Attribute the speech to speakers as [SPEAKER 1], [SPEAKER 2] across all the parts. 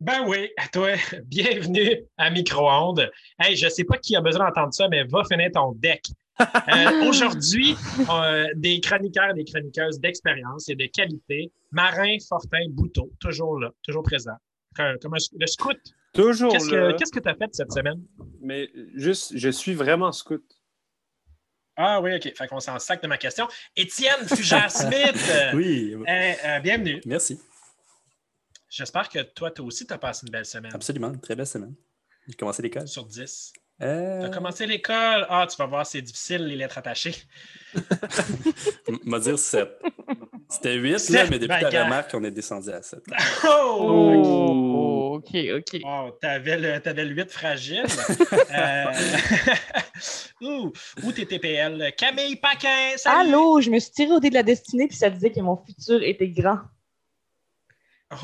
[SPEAKER 1] Ben oui, à toi, bienvenue à Micro-ondes. Hey, je sais pas qui a besoin d'entendre ça, mais va finir ton deck. Euh, Aujourd'hui, euh, des chroniqueurs et des chroniqueuses d'expérience et de qualité. Marin, Fortin, Bouteau, toujours là, toujours présent. Comme comme un- le scout.
[SPEAKER 2] Toujours
[SPEAKER 1] Qu'est-ce que tu as fait cette semaine?
[SPEAKER 2] Mais juste, je suis vraiment scout.
[SPEAKER 1] Ah oui, OK. Fait qu'on s'en sac de ma question. Étienne Fugère-Smith,
[SPEAKER 3] Oui,
[SPEAKER 1] euh, euh, bienvenue.
[SPEAKER 3] merci.
[SPEAKER 1] J'espère que toi, toi aussi, tu as passé une belle semaine.
[SPEAKER 3] Absolument, très belle semaine. J'ai commencé l'école.
[SPEAKER 1] Sur 10.
[SPEAKER 3] Euh,
[SPEAKER 1] Tu as commencé l'école? Ah, tu vas voir, c'est difficile, les lettres attachées.
[SPEAKER 3] m- m'a dire 7. C'était 8,
[SPEAKER 1] Sept,
[SPEAKER 3] là, mais depuis
[SPEAKER 1] ben,
[SPEAKER 3] ta
[SPEAKER 1] gars.
[SPEAKER 3] remarque, on est descendu à 7.
[SPEAKER 1] Oh!
[SPEAKER 4] Oh, ok, ok.
[SPEAKER 1] Oh, t'avais le, t'avais le 8 fragile. euh... Ouh, ou tes TPL. Camille Paquin, salut!
[SPEAKER 4] Allô, je me suis tiré au dé de la destinée puis ça disait que mon futur était grand.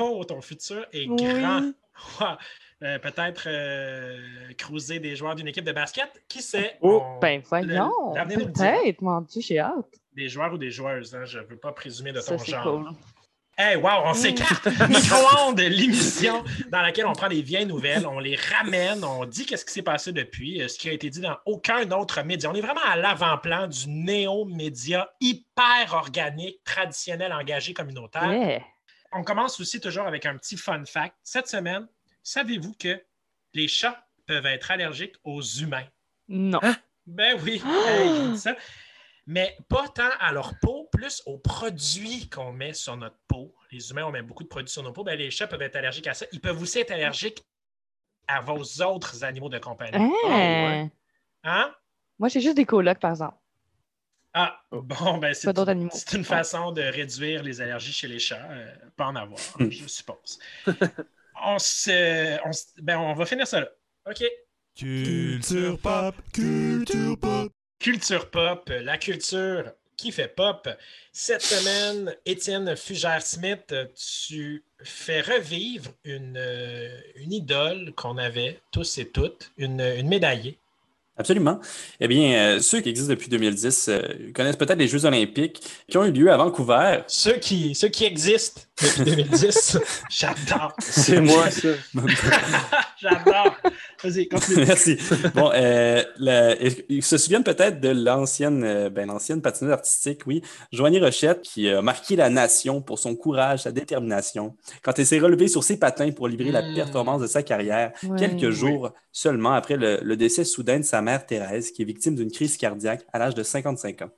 [SPEAKER 1] Oh, ton futur est
[SPEAKER 4] Oui.
[SPEAKER 1] grand. Wow. Euh, Peut-être euh, cruiser des joueurs d'une équipe de basket. Qui sait?
[SPEAKER 2] Oh,
[SPEAKER 1] On-
[SPEAKER 4] Ben voyons, peut-être, mon Dieu, j'ai hâte.
[SPEAKER 1] Des joueurs ou des joueuses. Hein? Je ne veux pas présumer de
[SPEAKER 4] Ça,
[SPEAKER 1] ton
[SPEAKER 4] c'est
[SPEAKER 1] genre.
[SPEAKER 4] cool.
[SPEAKER 1] Hey, wow, on s'écarte. Micro-ondes, l'émission dans laquelle on prend des vieilles nouvelles, on les ramène, on dit qu'est-ce qui s'est passé depuis, euh, ce qui a été dit dans aucun autre média. On est vraiment à l'avant-plan du néo-média hyper organique, traditionnel, engagé, communautaire.
[SPEAKER 4] Yeah.
[SPEAKER 1] On commence aussi toujours avec un petit fun fact. Cette semaine, savez-vous que les chats peuvent être allergiques aux humains?
[SPEAKER 4] Non.
[SPEAKER 1] Ben oui, hey, je dis ça. Mais pas tant à leur peau, plus aux produits qu'on met sur notre peau. Les humains, on met beaucoup de produits sur nos peaux. Ben, les chats peuvent être allergiques à ça. Ils peuvent aussi être allergiques à vos autres animaux de compagnie.
[SPEAKER 4] Hein?
[SPEAKER 1] Hein?
[SPEAKER 4] Moi, j'ai juste des colocs, par exemple.
[SPEAKER 1] Ah, bon, ben c'est une façon de réduire les allergies chez les chats. euh, pas en avoir, je suppose. on, se, on, se- ben, on va finir ça là. OK.
[SPEAKER 5] Culture pop, culture pop.
[SPEAKER 1] Culture pop, la culture qui fait pop. Cette semaine, Étienne Fugère-Smith, tu fais revivre une, euh, une idole qu'on avait tous et toutes, une, une médaillée.
[SPEAKER 3] Absolument. Eh bien, euh, ceux qui existent depuis 2010 euh, connaissent peut-être les Jeux olympiques qui ont eu lieu à Vancouver.
[SPEAKER 1] Ceux qui, ceux qui existent depuis 2010, j'adore.
[SPEAKER 2] C'est moi, ça.
[SPEAKER 1] J'adore. Vas-y, continue.
[SPEAKER 3] Merci. Bon, euh, la- ils se souviennent peut-être de l'ancienne, euh, ben, l'ancienne patineuse artistique, oui, Joanie Rochette, qui a marqué la nation pour son courage, sa détermination, quand elle s'est relevée sur ses patins pour livrer la
[SPEAKER 1] Mm.
[SPEAKER 3] performance de sa carrière,
[SPEAKER 4] Ouais.
[SPEAKER 3] quelques jours seulement après le, le décès soudain de sa mère Thérèse, qui est victime d'une crise cardiaque à l'âge de 55 ans.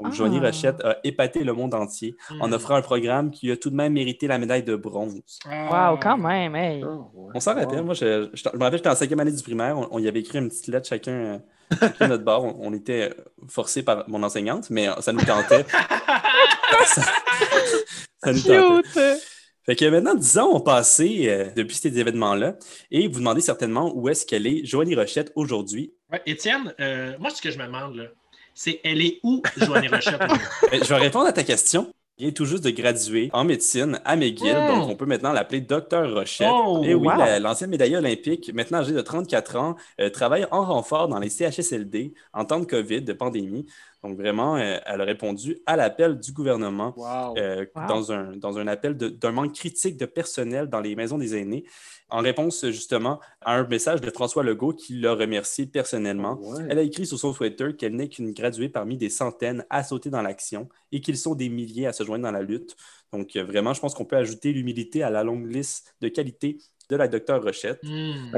[SPEAKER 3] Donc,
[SPEAKER 4] Ah.
[SPEAKER 3] Joanie Rochette a épaté le monde entier en
[SPEAKER 1] Mm.
[SPEAKER 3] offrant un programme qui a tout de même mérité la médaille de bronze.
[SPEAKER 1] Ah.
[SPEAKER 4] Wow, quand même, hey.
[SPEAKER 2] Oh, ouais.
[SPEAKER 3] On s'en rappelle.
[SPEAKER 2] Wow.
[SPEAKER 3] Moi, je, je, je me rappelle, j'étais en cinquième année du primaire. On, on y avait écrit une petite lettre chacun, euh, chacun de notre bord. On, on était forcés par mon enseignante, mais euh, ça nous tentait. ça, ça nous tentait. Fait que maintenant, 10 ans ont passé euh, depuis ces événements-là. Et vous demandez certainement où est-ce qu'elle est, Joanie Rochette, aujourd'hui.
[SPEAKER 1] Ouais, Étienne, euh, moi, ce que je me demande, là, c'est elle est où, Joanie Rochette?
[SPEAKER 3] Euh, je vais répondre à ta question. Vient tout juste de graduer en médecine à McGill, donc on peut maintenant l'appeler Docteur Rochette.
[SPEAKER 1] Oh,
[SPEAKER 3] Et oui,
[SPEAKER 4] wow.
[SPEAKER 3] la- l'ancienne médaillée olympique, maintenant âgée de 34 ans, euh, travaille en renfort dans les CHSLD en temps de COVID, de pandémie. Donc vraiment, euh, elle a répondu à l'appel du gouvernement
[SPEAKER 2] Wow.
[SPEAKER 3] euh,
[SPEAKER 4] Wow.
[SPEAKER 3] dans, un, dans un appel d'un manque critique de personnel dans les maisons des aînés, en réponse justement à un message de François Legault qui l'a remercié personnellement.
[SPEAKER 2] Ouais.
[SPEAKER 3] Elle a écrit sur son Twitter qu'elle n'est qu'une graduée parmi des centaines à sauter dans l'action et qu'ils sont des milliers à se joindre dans la lutte. Donc, euh, vraiment, je pense qu'on peut ajouter l'humilité à la longue liste de qualités de la docteure Rochette.
[SPEAKER 1] Hmm.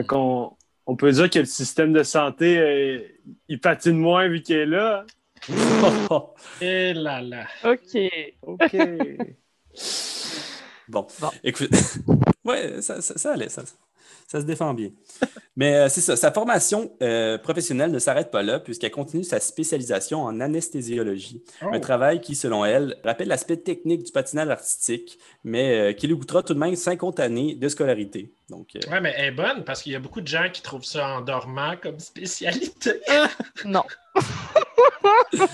[SPEAKER 2] On peut dire que le système de santé, euh, il patine moins vu qu'il est là.
[SPEAKER 1] Et là là.
[SPEAKER 4] OK.
[SPEAKER 2] OK.
[SPEAKER 3] bon,
[SPEAKER 4] Bon.
[SPEAKER 3] écoute, ouais, ça, ça- ça allait. Ça, Ça se défend bien. Mais euh, c'est ça, sa formation euh, professionnelle ne s'arrête pas là, puisqu'elle continue sa spécialisation en anesthésiologie.
[SPEAKER 1] Oh.
[SPEAKER 3] Un travail qui, selon elle, rappelle l'aspect technique du patinage artistique, mais euh, qui lui coûtera tout de même 50 années de scolarité. Donc, euh,
[SPEAKER 1] Ouais, mais elle est bonne parce qu'il y a beaucoup de gens qui trouvent ça endormant comme spécialité.
[SPEAKER 4] Non.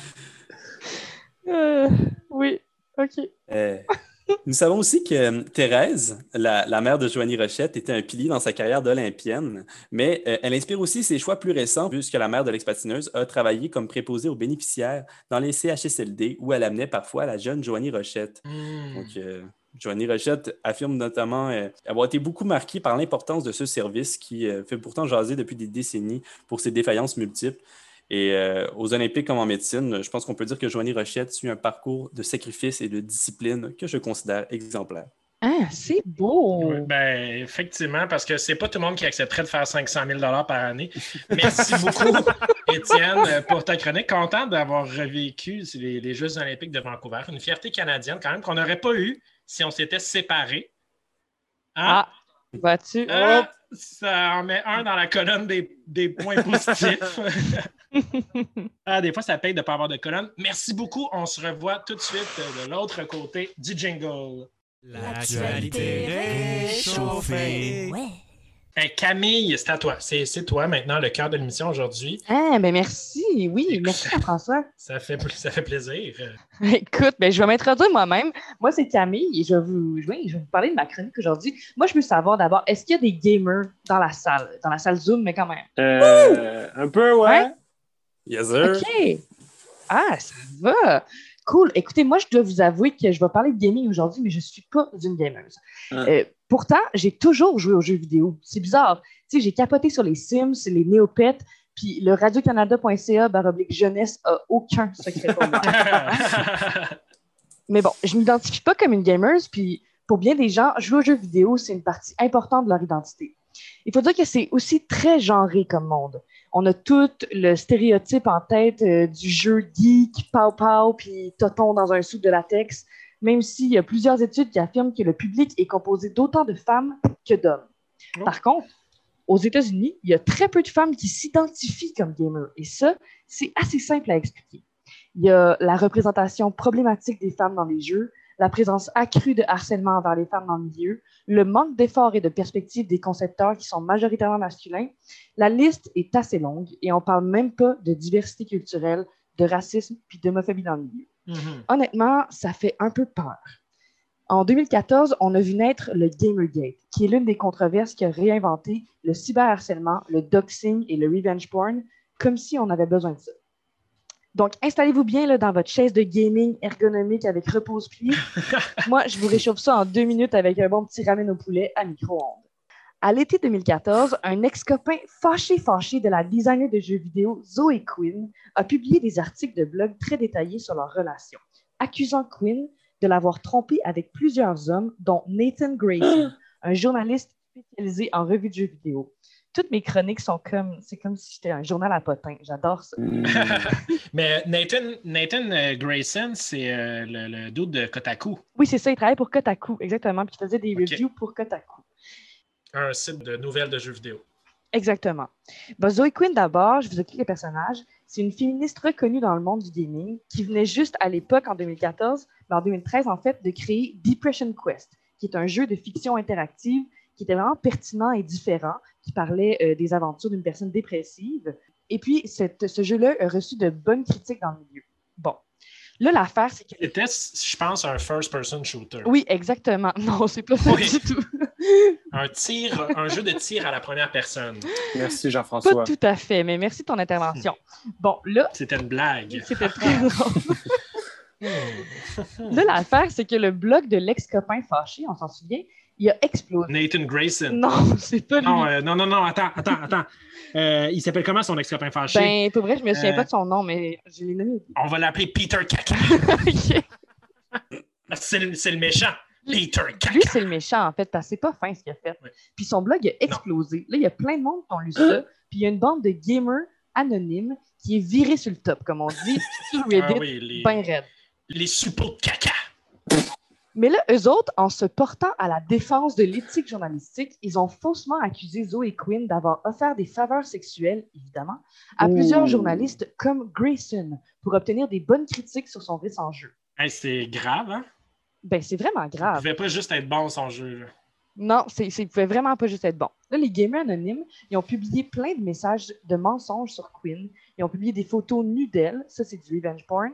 [SPEAKER 4] Euh, oui, ok.
[SPEAKER 3] Nous savons aussi que euh, Thérèse, la, la mère de Joanie Rochette, était un pilier dans sa carrière d'Olympienne, mais euh, elle inspire aussi ses choix plus récents, puisque la mère de l'expatineuse a travaillé comme préposée aux bénéficiaires dans les CHSLD, où elle amenait parfois la jeune Joanie Rochette.
[SPEAKER 1] Hmm.
[SPEAKER 3] Donc, euh, Joanie Rochette affirme notamment euh, avoir été beaucoup marquée par l'importance de ce service qui fait pourtant jaser depuis des décennies pour ses défaillances multiples. Et euh, aux Olympiques comme en médecine, je pense qu'on peut dire que Joanie Rochette suit un parcours de sacrifice et de discipline que je considère exemplaire.
[SPEAKER 4] Ah, c'est beau.
[SPEAKER 1] Ouais, ben, effectivement, parce que c'est pas tout le monde qui accepterait de faire 500 000 par année. Merci beaucoup, Étienne, pour ta chronique. Content d'avoir revécu les, les Jeux olympiques de Vancouver. Une fierté canadienne, quand même, qu'on n'aurait pas eu si on s'était séparés. Hein?
[SPEAKER 4] Ah, vois-tu?
[SPEAKER 1] Ah, ça en met un dans la colonne des, des points positifs. ah, des fois, ça paye de ne pas avoir de colonne. Merci beaucoup. On se revoit tout de suite de l'autre côté du jingle.
[SPEAKER 6] L'actualité réchauffée.
[SPEAKER 7] Ouais.
[SPEAKER 1] Hey, Camille, c'est à toi. C'est c'est toi maintenant le cœur de l'émission aujourd'hui.
[SPEAKER 4] Ah, ben merci. Oui, merci Jean-François.
[SPEAKER 1] Ça fait, ça fait plaisir.
[SPEAKER 4] Écoute, ben, je vais m'introduire moi-même. Moi, c'est Camille et je vais, vous, je vais vous parler de ma chronique aujourd'hui. Moi, je veux savoir d'abord, est-ce qu'il y a des gamers dans la salle? Dans la salle Zoom, mais quand même?
[SPEAKER 2] Euh, un peu, ouais.
[SPEAKER 4] Ouais.
[SPEAKER 3] Yes, sir.
[SPEAKER 4] OK. Ah, ça va. Cool. Écoutez, moi, je dois vous avouer que je vais parler de gaming aujourd'hui, mais je ne suis pas une gameuse.
[SPEAKER 2] Ah.
[SPEAKER 4] Euh, pourtant, j'ai toujours joué aux jeux vidéo. C'est bizarre. Tu sais, j'ai capoté sur les Sims, les Néopets, puis le radiocanada.ca baroblique jeunesse a aucun secret pour moi. Mais bon, je ne m'identifie pas comme une gameuse, puis pour bien des gens, jouer aux jeux vidéo, c'est une partie importante de leur identité. Il faut dire que c'est aussi très genré comme monde. On a tout le stéréotype en tête euh, du jeu geek, pow-pow, puis toton dans un soupe de latex, même s'il y a plusieurs études qui affirment que le public est composé d'autant de femmes que d'hommes.
[SPEAKER 1] Oh.
[SPEAKER 4] Par contre, aux États-Unis, il y a très peu de femmes qui s'identifient comme gamers, et ça, c'est assez simple à expliquer. Il y a la représentation problématique des femmes dans les jeux, la présence accrue de harcèlement envers les femmes dans le milieu, le manque d'efforts et de perspectives des concepteurs qui sont majoritairement masculins. La liste est assez longue et on parle même pas de diversité culturelle, de racisme puis d'homophobie dans le milieu.
[SPEAKER 1] Mhm.
[SPEAKER 4] Honnêtement, ça fait un peu peur. En 2014, on a vu naître le Gamergate, qui est l'une des controverses qui a réinventé le cyberharcèlement, le doxing et le revenge porn, comme si on avait besoin de ça. Donc, installez-vous bien là, dans votre chaise de gaming ergonomique avec repose-pied. Moi, je vous réchauffe ça en deux minutes avec un bon petit ramen au poulet à micro-ondes. À l'été 2014, un ex-copain fâché-fâché de la designer de jeux vidéo Zoe Quinn a publié des articles de blog très détaillés sur leur relation, accusant Quinn de l'avoir trompé avec plusieurs hommes, dont Nathan Grayson, un journaliste spécialisé en revues de jeux vidéo. Toutes mes chroniques sont comme, c'est comme si j'étais un journal à potins. J'adore ça.
[SPEAKER 2] Mm.
[SPEAKER 1] Mais Nathan, Nathan euh, Grayson, c'est euh, le, le dude de Kotaku,
[SPEAKER 4] Oui, c'est ça, il travaillait pour Kotaku, exactement, puis il faisait des reviews pour Kotaku.
[SPEAKER 1] un site de nouvelles de jeux vidéo.
[SPEAKER 4] Exactement. Ben, Zoe Quinn, d'abord, je vous explique le personnage. C'est une féministe reconnue dans le monde du gaming qui venait juste à l'époque, en 2014, mais en 2013, en fait, de créer Depression Quest, qui est un jeu de fiction interactive qui était vraiment pertinent et différent, qui parlait euh, des aventures d'une personne dépressive. Et puis, cette- ce jeu-là a reçu de bonnes critiques dans le milieu. Bon. Là, l'affaire, c'est que.
[SPEAKER 1] C'était, je pense, un first-person shooter.
[SPEAKER 4] Oui, exactement. Non, c'est pas ça
[SPEAKER 1] Oui.
[SPEAKER 4] du tout.
[SPEAKER 1] Un tir, un jeu de tir à la première personne.
[SPEAKER 2] Merci,
[SPEAKER 4] Pas
[SPEAKER 2] Jean-François.
[SPEAKER 4] tout à fait, mais merci de ton intervention. Bon, là,
[SPEAKER 1] C'était une blague.
[SPEAKER 4] c'était très drôle.
[SPEAKER 1] Hmm.
[SPEAKER 4] Là, l'affaire, c'est que le blog de l'ex-copain fâché, on s'en souvient, il a explosé.
[SPEAKER 1] Nathan Grayson.
[SPEAKER 4] Non, c'est pas lui.
[SPEAKER 1] Non, euh, non, non, non, attends, attends, attends. Euh, il s'appelle comment son ex-copain fâché?
[SPEAKER 4] ben, pour vrai, je me souviens
[SPEAKER 1] Euh,
[SPEAKER 4] pas de son nom, mais je l'ai nommé.
[SPEAKER 1] On va l'appeler Peter Caca. C'est le, le méchant. Peter Caca.
[SPEAKER 4] Lui, c'est le méchant, en fait, parce que c'est pas fin ce qu'il a fait. Puis son blog a explosé. Là, il y a plein de monde qui ont lu ça. Puis il y a une bande de gamers anonymes qui est virée sur le top, comme on dit, sur Reddit,
[SPEAKER 1] Ah oui, les,
[SPEAKER 4] ben raide.
[SPEAKER 1] les suppôts de caca.
[SPEAKER 4] Mais là, eux autres, en se portant à la défense de l'éthique journalistique, ils ont faussement accusé Zoe Quinn d'avoir offert des faveurs sexuelles, évidemment, à plusieurs journalistes comme Grayson pour obtenir des bonnes critiques sur son récent jeu.
[SPEAKER 1] Hey, c'est grave, hein?
[SPEAKER 4] Ben, c'est vraiment
[SPEAKER 1] Ça
[SPEAKER 4] grave.
[SPEAKER 1] pouvait pas juste être bon son jeu. là.
[SPEAKER 4] Non, c'est, c'est, pouvait vraiment pas juste être bon. Là, les gamers anonymes, ils ont publié plein de messages de mensonges sur Quinn. Ils ont publié des photos nues d'elle, ça c'est du revenge porn,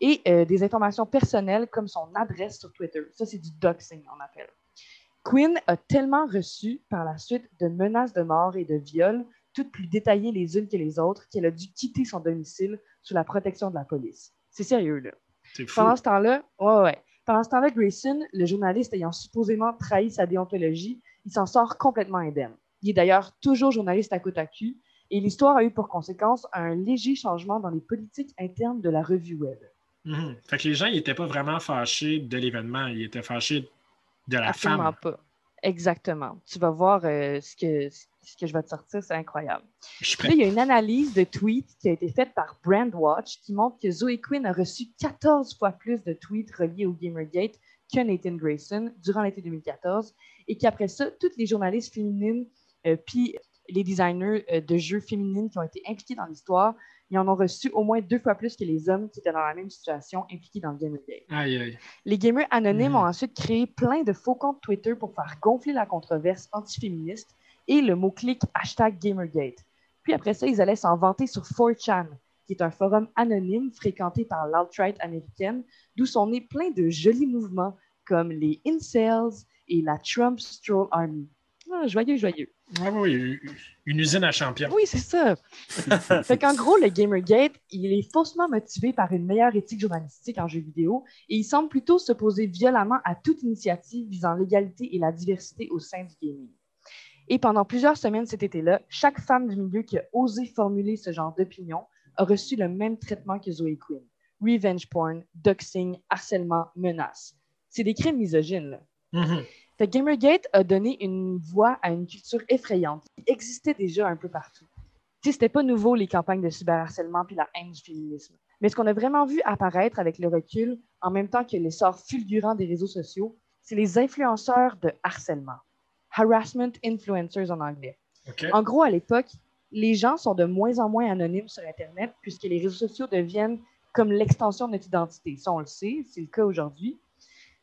[SPEAKER 4] et euh, des informations personnelles comme son adresse sur Twitter. Ça c'est du doxing, on appelle. Quinn a tellement reçu par la suite de menaces de mort et de viol, toutes plus détaillées les unes que les autres, qu'elle a dû quitter son domicile sous la protection de la police. C'est sérieux, là. Pendant ce temps-là, ouais, ouais. Pendant ce temps-là, Grayson, le journaliste ayant supposément trahi sa déontologie, il s'en sort complètement indemne. Il est d'ailleurs toujours journaliste à Kotaku et l'histoire a eu pour conséquence un léger changement dans les politiques internes de la revue web.
[SPEAKER 1] Mhm. Fait que les gens, ils n'étaient pas vraiment fâchés de l'événement, ils étaient fâchés de la
[SPEAKER 4] Absolument
[SPEAKER 1] femme.
[SPEAKER 4] pas. Exactement. Tu vas voir euh, ce, que, ce que je vais te sortir, c'est incroyable.
[SPEAKER 1] Je prêt.
[SPEAKER 4] il y a une analyse de tweets qui a été faite par Brandwatch qui montre que Zoe Quinn a reçu 14 fois plus de tweets reliés au Gamergate que Nathan Grayson durant l'été 2014 et qu'après ça, toutes les journalistes féminines euh, puis les designers euh, de jeux féminines qui ont été impliqués dans l'histoire, ils en ont reçu au moins deux fois plus que les hommes qui étaient dans la même situation impliqués dans le Gamergate.
[SPEAKER 1] Aïe, aïe.
[SPEAKER 4] Les gamers anonymes
[SPEAKER 1] Mhm.
[SPEAKER 4] ont ensuite créé plein de faux comptes Twitter pour faire gonfler la controverse antiféministe et le mot-clic hashtag Gamergate. Puis après ça, ils allaient s'en vanter sur 4chan, qui est un forum anonyme fréquenté par l'alt-right américaine, d'où sont nés plein de jolis mouvements comme les incels et la Trump Stroll Army. Ah, joyeux, joyeux.
[SPEAKER 1] Ah oui, une usine à champions.
[SPEAKER 4] Oui, c'est ça. fait qu'en gros, le Gamergate, il est faussement motivé par une meilleure éthique journalistique en jeux vidéo et il semble plutôt s'opposer violemment à toute initiative visant l'égalité et la diversité au sein du gaming. Et pendant plusieurs semaines cet été-là, chaque femme du milieu qui a osé formuler ce genre d'opinion a reçu le même traitement que Zoe Quinn. Revenge porn, doxing, harcèlement, menaces. C'est des crimes misogynes, là.
[SPEAKER 1] Mhm.
[SPEAKER 4] Fait que Gamergate a donné une voix à une culture effrayante qui existait déjà un peu partout. Tu sais, c'était pas nouveau les campagnes de cyberharcèlement puis la haine du féminisme. Mais ce qu'on a vraiment vu apparaître avec le recul, en même temps que l'essor fulgurant des réseaux sociaux, c'est les influenceurs de harcèlement. Harassment influencers en anglais. En gros, à l'époque, les gens sont de moins en moins anonymes sur Internet puisque les réseaux sociaux deviennent comme l'extension de notre identité. Ça, on le sait, c'est le cas aujourd'hui.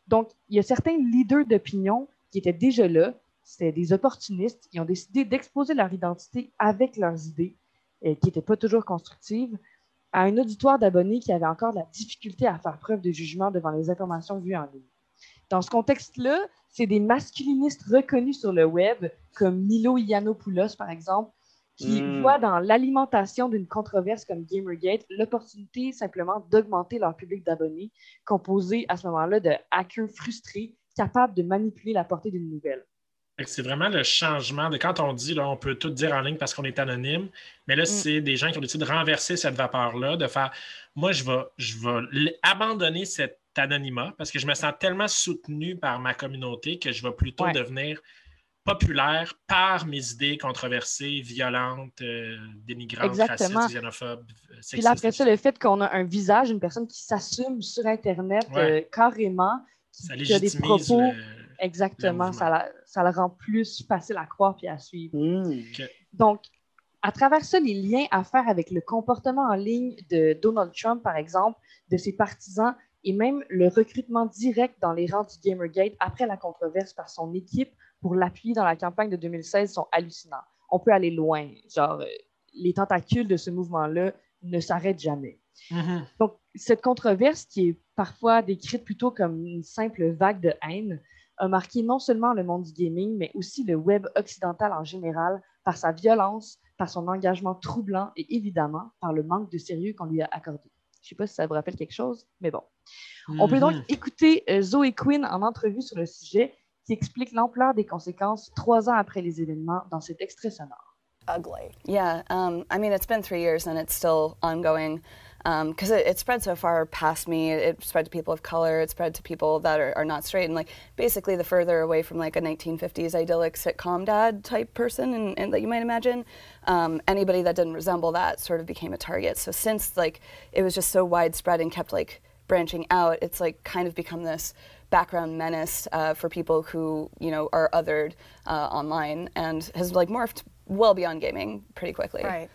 [SPEAKER 4] Donc, il y a certains leaders d'opinion qui étaient déjà là, c'était des opportunistes, qui ont décidé d'exposer leur identité avec leurs idées, euh, qui n'étaient pas toujours constructives, à un auditoire d'abonnés qui avait encore de la difficulté à faire preuve de jugement devant les informations vues en ligne. Dans ce contexte-là, c'est des masculinistes reconnus sur le web, comme Milo Yiannopoulos, par exemple, qui
[SPEAKER 2] Mm.
[SPEAKER 4] voient dans l'alimentation d'une controverse comme Gamergate l'opportunité simplement d'augmenter leur public d'abonnés, composé à ce moment-là de hackers frustrés capables de manipuler la portée d'une nouvelle.
[SPEAKER 1] C'est vraiment le changement de quand on dit, là, on peut tout dire en ligne parce qu'on est anonyme, mais là,
[SPEAKER 4] Mm.
[SPEAKER 1] c'est des gens qui ont décidé de renverser cette vapeur-là, de faire moi, je vais, je vais abandonner cet anonymat parce que je me sens tellement soutenu par ma communauté que je vais plutôt
[SPEAKER 4] Ouais.
[SPEAKER 1] devenir populaire par mes idées controversées, violentes, euh, dénigrantes,
[SPEAKER 4] Exactement.
[SPEAKER 1] racistes, xénophobes, euh,
[SPEAKER 4] Puis
[SPEAKER 1] sexistes.
[SPEAKER 4] là, après ça, le fait qu'on a un visage, une personne qui s'assume sur Internet
[SPEAKER 1] Ouais.
[SPEAKER 4] euh, carrément, qui,
[SPEAKER 1] ça
[SPEAKER 4] qui a des propos.
[SPEAKER 1] le-
[SPEAKER 4] Exactement,
[SPEAKER 1] le
[SPEAKER 4] ça, la- ça le rend plus facile à croire puis à suivre.
[SPEAKER 2] Hmm.
[SPEAKER 4] Donc, à travers ça, les liens à faire avec le comportement en ligne de Donald Trump, par exemple, de ses partisans, et même le recrutement direct dans les rangs du Gamergate après la controverse par son équipe pour l'appuyer dans la campagne de 2016 sont hallucinants. On peut aller loin. Genre, euh, les tentacules de ce mouvement-là ne s'arrêtent jamais.
[SPEAKER 1] Mhm.
[SPEAKER 4] Donc, cette controverse, qui est parfois décrite plutôt comme une simple vague de haine, a marqué non seulement le monde du gaming, mais aussi le web occidental en général par sa violence, par son engagement troublant et évidemment par le manque de sérieux qu'on lui a accordé. Je ne sais pas si ça vous rappelle quelque chose, mais bon. On peut donc
[SPEAKER 1] Mhm.
[SPEAKER 4] écouter euh, Zoe Quinn en entrevue sur le sujet qui explique l'ampleur des conséquences trois ans après les événements dans cet extrait sonore.
[SPEAKER 7] ugly. Yeah, um, I mean, it's been three years and it's still ongoing because it, it spread so far past me. It, it spread to people of color. It spread to people that are, are not straight. And like basically, the further away from like a 1950s idyllic sitcom dad type person and, and that you might imagine, um, anybody that didn't resemble that sort of became a target. So since like it was just so widespread and kept like branching out, it's like kind of become this background menace uh, for people who you know are othered uh, online and has like morphed well beyond gaming pretty quickly.
[SPEAKER 8] Right.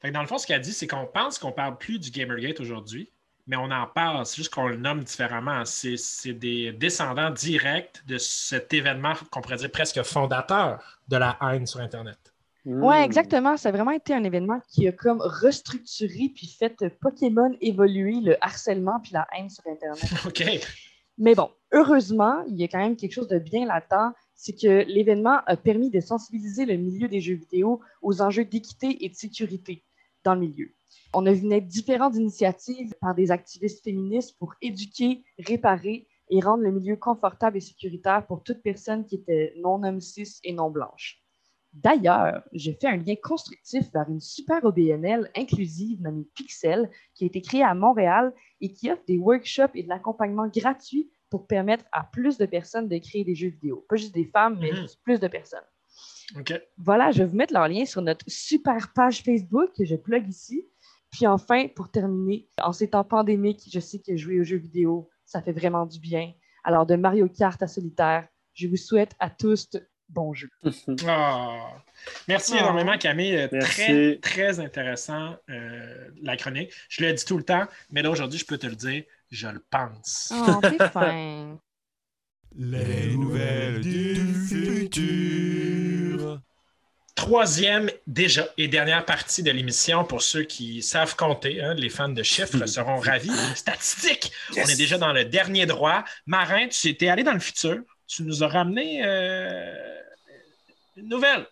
[SPEAKER 1] Fait que dans le fond, ce qu'elle dit, c'est qu'on pense qu'on parle plus du Gamergate aujourd'hui, mais on en parle, c'est juste qu'on le nomme différemment. C'est c'est des descendants directs de cet événement qu'on pourrait dire presque fondateur de la haine sur Internet.
[SPEAKER 4] Oui,
[SPEAKER 2] Hmm.
[SPEAKER 4] exactement. Ça a vraiment été un événement qui a comme restructuré puis fait Pokémon évoluer le harcèlement puis la haine sur Internet.
[SPEAKER 1] OK.
[SPEAKER 4] Mais bon, heureusement, il y a quand même quelque chose de bien latent, c'est que l'événement a permis de sensibiliser le milieu des jeux vidéo aux enjeux d'équité et de sécurité dans le milieu. On a vu naître différentes initiatives par des activistes féministes pour éduquer, réparer et rendre le milieu confortable et sécuritaire pour toute personne qui était non homme cis et non blanche. D'ailleurs, j'ai fait un lien constructif vers une super OBNL inclusive nommée Pixel qui a été créée à Montréal et qui offre des workshops et de l'accompagnement gratuit pour permettre à plus de personnes de créer des jeux vidéo. Pas juste des femmes, mais
[SPEAKER 1] Mhm.
[SPEAKER 4] plus de personnes.
[SPEAKER 1] OK.
[SPEAKER 4] Voilà, je vais vous mettre leur lien sur notre super page Facebook que je plug ici. Puis enfin, pour terminer, en ces temps pandémiques, je sais que jouer aux jeux vidéo, ça fait vraiment du bien. Alors, de Mario Kart à solitaire, je vous souhaite à tous bon jeu.
[SPEAKER 1] Ah. Merci
[SPEAKER 4] Oh.
[SPEAKER 1] énormément, Camille. Euh,
[SPEAKER 2] Merci.
[SPEAKER 1] Très, très intéressant, euh, la chronique. Je le dis tout le temps, mais là, aujourd'hui, je peux te le dire, je le pense.
[SPEAKER 4] Oh, t'es fin.
[SPEAKER 6] Les nouvelles du futur.
[SPEAKER 1] Troisième, déjà, et dernière partie de l'émission, pour ceux qui savent compter, hein, les fans de chiffres seront ravis. Statistiques! On est déjà dans le dernier droit. Marin, tu étais allé dans le futur? Tu nous as ramené euh, une nouvelle.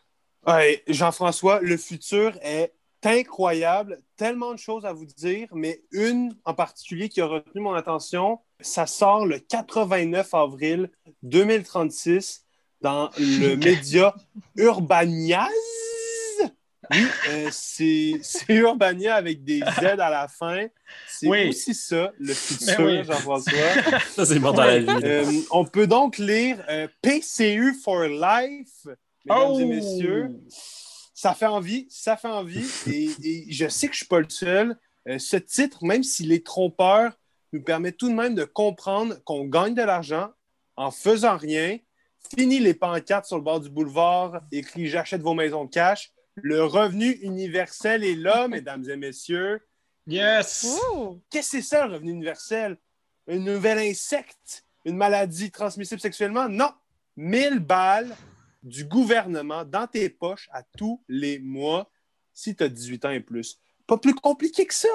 [SPEAKER 2] Ouais, Jean-François, le futur est incroyable, tellement de choses à vous dire, mais une en particulier qui a retenu mon attention, ça sort le 89 avril 2036 dans le média Urbaniaz. Oui, euh, c'est Urbania avec des Z à la fin. C'est
[SPEAKER 1] Oui.
[SPEAKER 2] aussi ça, le futur,
[SPEAKER 1] oui.
[SPEAKER 2] Jean-François.
[SPEAKER 3] Ça, c'est mort dans la vie.
[SPEAKER 2] Euh, on peut donc lire euh, PCU for Life, mesdames
[SPEAKER 1] Oh!
[SPEAKER 2] et messieurs. Ça fait envie, ça fait envie. Et, et je sais que je ne suis pas le seul. Euh, ce titre, même s'il est trompeur, nous permet tout de même de comprendre qu'on gagne de l'argent en faisant rien. Fini les pancartes sur le bord du boulevard, écrit J'achète vos maisons cash. Le revenu universel est là, mesdames et messieurs.
[SPEAKER 1] Yes!
[SPEAKER 2] Qu'est-ce que c'est ça, le revenu universel? Un nouvel insecte? Une maladie transmissible sexuellement? Non! 1000 balles du gouvernement dans tes poches à tous les mois si tu as 18 ans et plus. Pas plus compliqué que ça.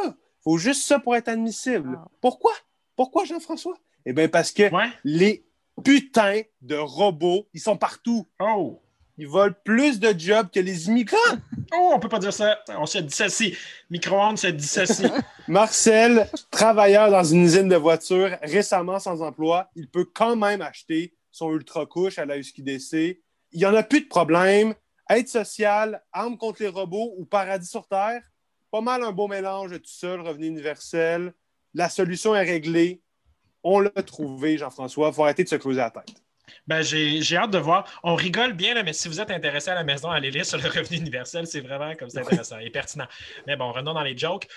[SPEAKER 2] faut juste ça pour être admissible.
[SPEAKER 4] Ah.
[SPEAKER 2] Pourquoi? Pourquoi, Jean-François? Eh bien, parce que
[SPEAKER 1] Ouais.
[SPEAKER 2] les putains de robots, ils sont partout.
[SPEAKER 1] Oh!
[SPEAKER 2] Ils volent plus de jobs que les immigrants.
[SPEAKER 1] Oh, on peut pas dire ça. On se dissocie. Micro-ondes se dissocie.
[SPEAKER 2] Marcel, travailleur dans une usine de voitures, récemment sans emploi, il peut quand même acheter son ultra couche à la USQDC. Il n'y en a plus de problème. Aide sociale, arme contre les robots ou paradis sur Terre, pas mal un beau mélange de tout ça, le revenu universel. La solution est réglée. On l'a trouvé, Jean-François. Il faut arrêter de se creuser la tête.
[SPEAKER 1] Ben, j'ai hâte de voir. On rigole bien, là, mais si vous êtes intéressé à la maison, allez lire sur le revenu universel. C'est vraiment comme c'est intéressant et pertinent. Mais bon, revenons dans les jokes.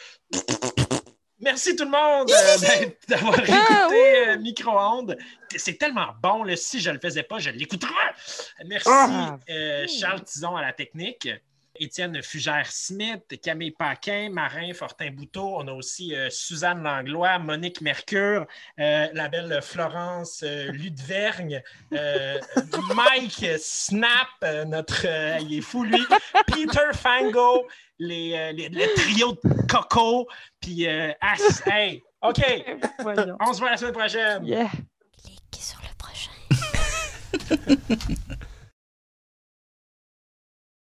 [SPEAKER 1] Merci tout le monde euh, d'avoir écouté euh, Micro-ondes. C'est tellement bon. Là, si je ne le faisais pas, je l'écouterais. Merci
[SPEAKER 4] Ah.
[SPEAKER 1] euh, Charles Tison à la technique. Étienne Fugère-Smith, Camille Paquin, Marin Fortin-Bouteau. On a aussi euh, Suzanne Langlois, Monique Mercure, euh, la belle Florence euh, Ludvergne, euh, Mike Snap, euh, notre. euh, il est fou, lui. Peter Fango, les, les- le trio de Coco, puis euh, As- Hey, OK,
[SPEAKER 4] Voyons.
[SPEAKER 1] on se voit la semaine prochaine.
[SPEAKER 4] Yeah.
[SPEAKER 7] Cliquez sur le prochain.